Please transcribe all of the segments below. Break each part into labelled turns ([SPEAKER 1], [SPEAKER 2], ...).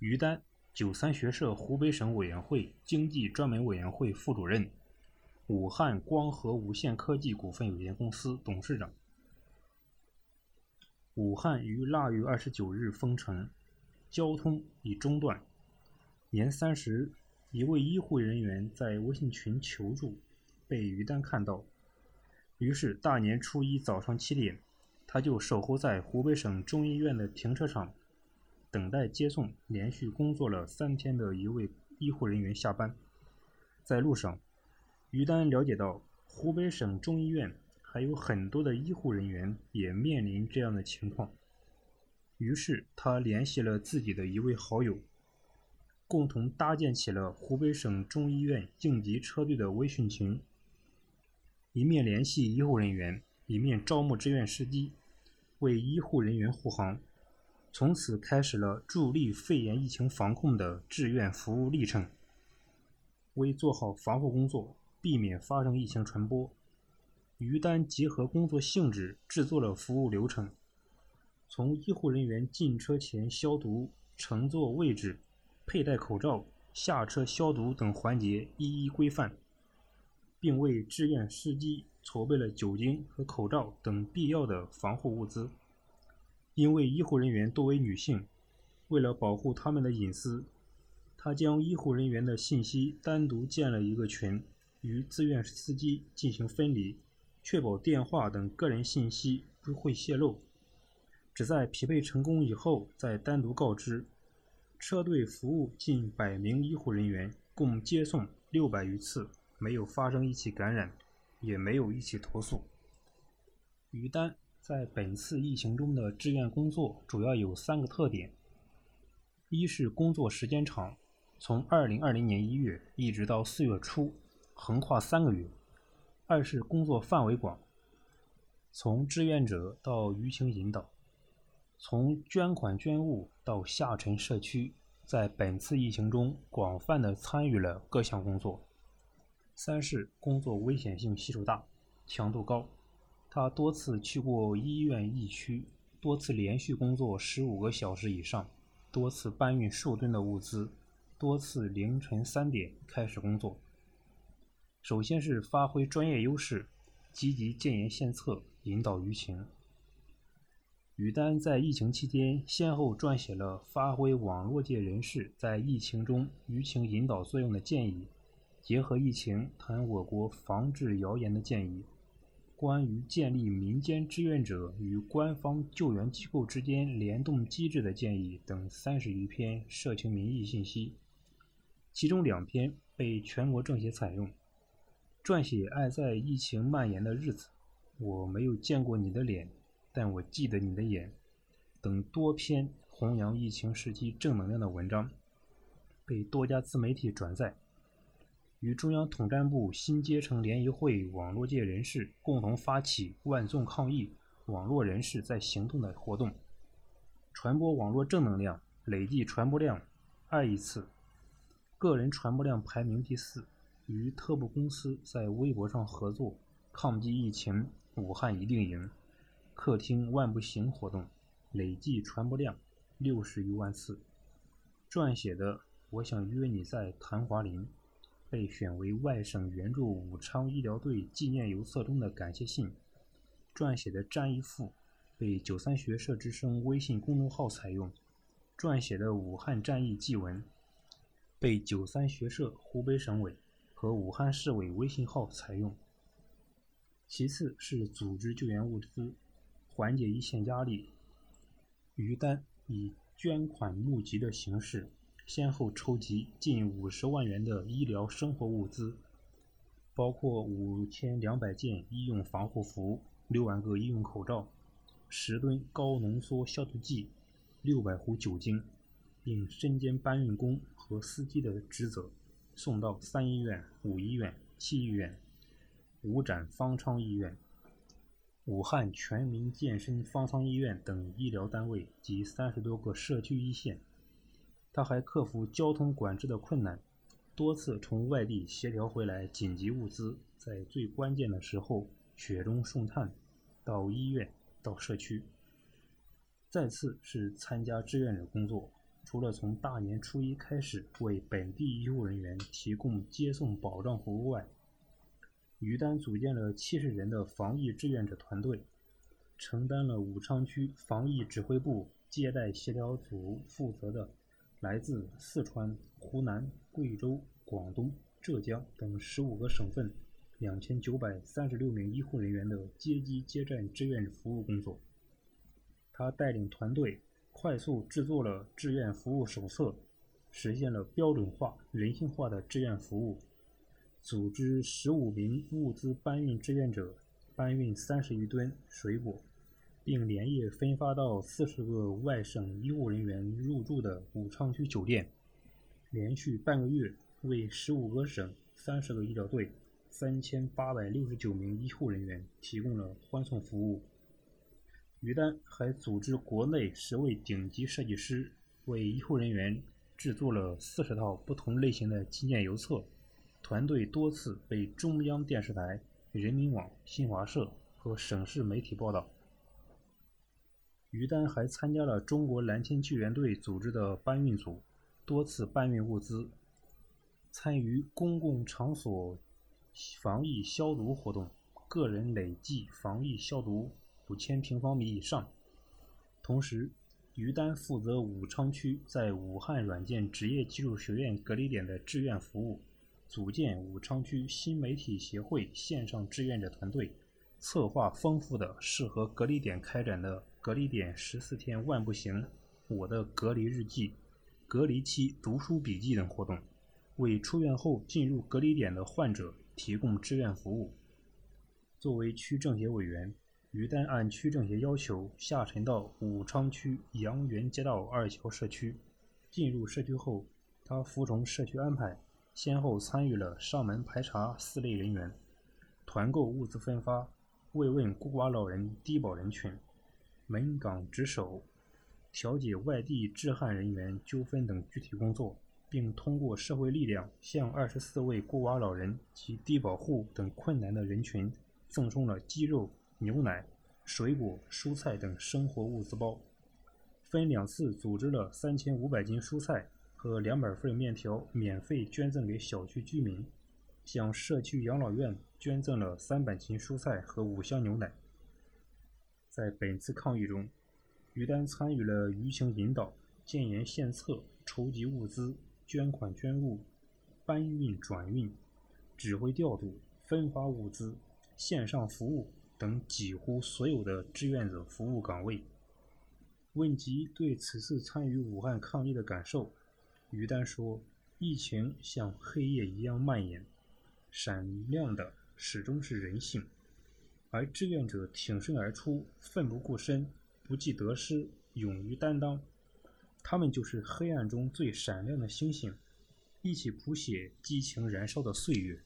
[SPEAKER 1] 于丹，九三学社湖北省委员会经济专门委员会副主任，武汉光合无线科技股份有限公司董事长。武汉于腊月二十九日封城，交通已中断。年三十，一位医护人员在微信群求助，被于丹看到，于是大年初一早上七点，他就守候在湖北省中医院的停车场。等待接送连续工作了三天的一位医护人员下班，在路上，于丹了解到湖北省中医院还有很多的医护人员也面临这样的情况，于是他联系了自己的一位好友，共同搭建起了湖北省中医院应急车队的微信群，一面联系医护人员，一面招募志愿司机，为医护人员护航。从此开始了助力肺炎疫情防控的志愿服务历程。为做好防护工作，避免发生疫情传播，于丹结合工作性质制作了服务流程，从医护人员进车前消毒、乘坐位置、佩戴口罩、下车消毒等环节一一规范，并为志愿司机筹备了酒精和口罩等必要的防护物资。因为医护人员多为女性，为了保护她们的隐私，他将医护人员的信息单独建了一个群，与自愿司机进行分离，确保电话等个人信息不会泄露。只在匹配成功以后再单独告知。车队服务近百名医护人员，共接送六百余次，没有发生一起感染，也没有一起投诉。于丹。在本次疫情中的志愿工作主要有三个特点：一是工作时间长，从2020年1月一直到4月初，横跨三个月；二是工作范围广，从志愿者到舆情引导，从捐款捐物到下沉社区，在本次疫情中广泛的参与了各项工作；三是工作危险性系数大，强度高。他多次去过医院疫区，多次连续工作十五个小时以上，多次搬运数吨的物资，多次凌晨三点开始工作。首先是发挥专业优势，积极建言献策，引导舆情。于丹在疫情期间先后撰写了发挥网络界人士在疫情中舆情引导作用的建议，结合疫情谈我国防治谣言的建议。关于建立民间志愿者与官方救援机构之间联动机制的建议等三十余篇社情民意信息，其中两篇被全国政协采用。撰写《爱在疫情蔓延的日子》，我没有见过你的脸，但我记得你的眼，等多篇弘扬疫情时期正能量的文章，被多家自媒体转载。与中央统战部新阶层联谊会网络界人士共同发起“万众抗疫，网络人士在行动”的活动，传播网络正能量，累计传播量二亿次，个人传播量排名第四。与特步公司在微博上合作抗击疫情，武汉一定赢，客厅万不行活动，累计传播量六十余万次。撰写的《我想约你在昙华林》。被选为外省援助武昌医疗队纪念邮册中的感谢信，撰写的战役赋被九三学社之声微信公众号采用，撰写的武汉战役祭文被九三学社湖北省委和武汉市委微信号采用。其次是组织救援物资，缓解一线压力。于丹以捐款募集的形式。先后筹集近五十万元的医疗生活物资，包括五千两百件医用防护服、六万个医用口罩、十吨高浓缩消毒剂、六百壶酒精，并身兼搬运工和司机的职责，送到三医院、五医院、七医院、五展方舱医院、武汉全民健身方舱医院等医疗单位及三十多个社区一线。他还克服交通管制的困难，多次从外地协调回来紧急物资，在最关键的时候雪中送炭，到医院、到社区。再次是参加志愿者工作，除了从大年初一开始为本地医护人员提供接送保障服务外，于丹组建了七十人的防疫志愿者团队，承担了武昌区防疫指挥部接待协调组负责的来自四川、湖南、贵州、广东、浙江等十五个省份两千九百三十六名医护人员的接机接站志愿服务工作。他带领团队快速制作了志愿服务手册，实现了标准化、人性化的志愿服务。组织十五名物资搬运志愿者搬运三十余吨水果，并连夜分发到四十个外省医务人员入住的武昌区酒店。连续半个月，为十五个省、三十个医疗队、三千八百六十九名医护人员提供了欢送服务。于丹还组织国内十位顶级设计师为医护人员制作了四十套不同类型的纪念邮册。团队多次被中央电视台、人民网、新华社和省市媒体报道。于丹还参加了中国蓝天救援队组织的搬运组，多次搬运物资，参与公共场所防疫消毒活动，个人累计防疫消毒五千平方米以上。同时，于丹负责武昌区在武汉软件职业技术学院隔离点的志愿服务。组建武昌区新媒体协会线上志愿者团队，策划丰富的适合隔离点开展的隔离点十四天万不行、我的隔离日记、隔离期读书笔记等活动，为出院后进入隔离点的患者提供志愿服务。作为区政协委员，于丹按区政协要求下沉到武昌区杨园街道二桥社区。进入社区后，他服从社区安排。先后参与了上门排查四类人员、团购物资分发、慰问孤寡老人低保人群、门岗值守、调解外地治汉人员纠纷等具体工作，并通过社会力量向二十四位孤寡老人及低保户等困难的人群赠送了鸡肉、牛奶、水果、蔬菜等生活物资包，分两次组织了三千五百斤蔬菜。和两百份面条免费捐赠给小区居民，向社区养老院捐赠了三百斤蔬菜和五箱牛奶。在本次抗疫中，于丹参与了舆情引导、建言献策、筹集物资、捐款捐物、搬运转运、指挥调度、分发物资、线上服务等几乎所有的志愿者服务岗位。问及对此次参与武汉抗疫的感受，于丹说：“疫情像黑夜一样蔓延，闪亮的始终是人性，而志愿者挺身而出，奋不顾身，不计得失，勇于担当，他们就是黑暗中最闪亮的星星，一起谱写激情燃烧的岁月。”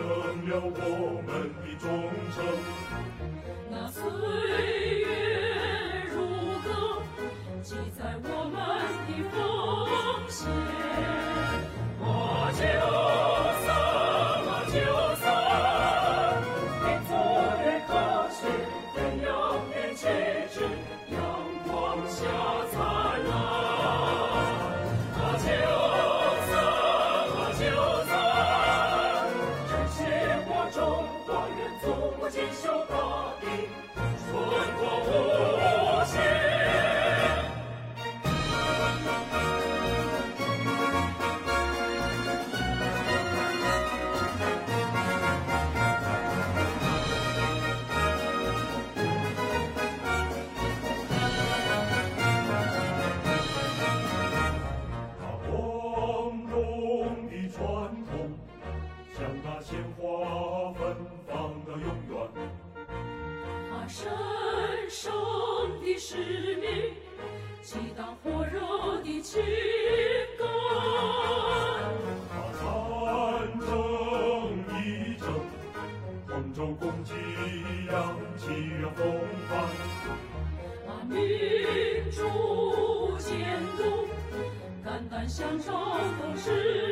[SPEAKER 2] 成了我们的忠诚，那岁月如歌，记载我们的奉献。
[SPEAKER 3] 我就算我就算，民族的高峻，阳的气质，阳光下。神圣的使命，激荡火热的情感。
[SPEAKER 2] 把战争一争，同舟共济，扬起风帆。
[SPEAKER 3] 把民主监督，肝胆相照，共事。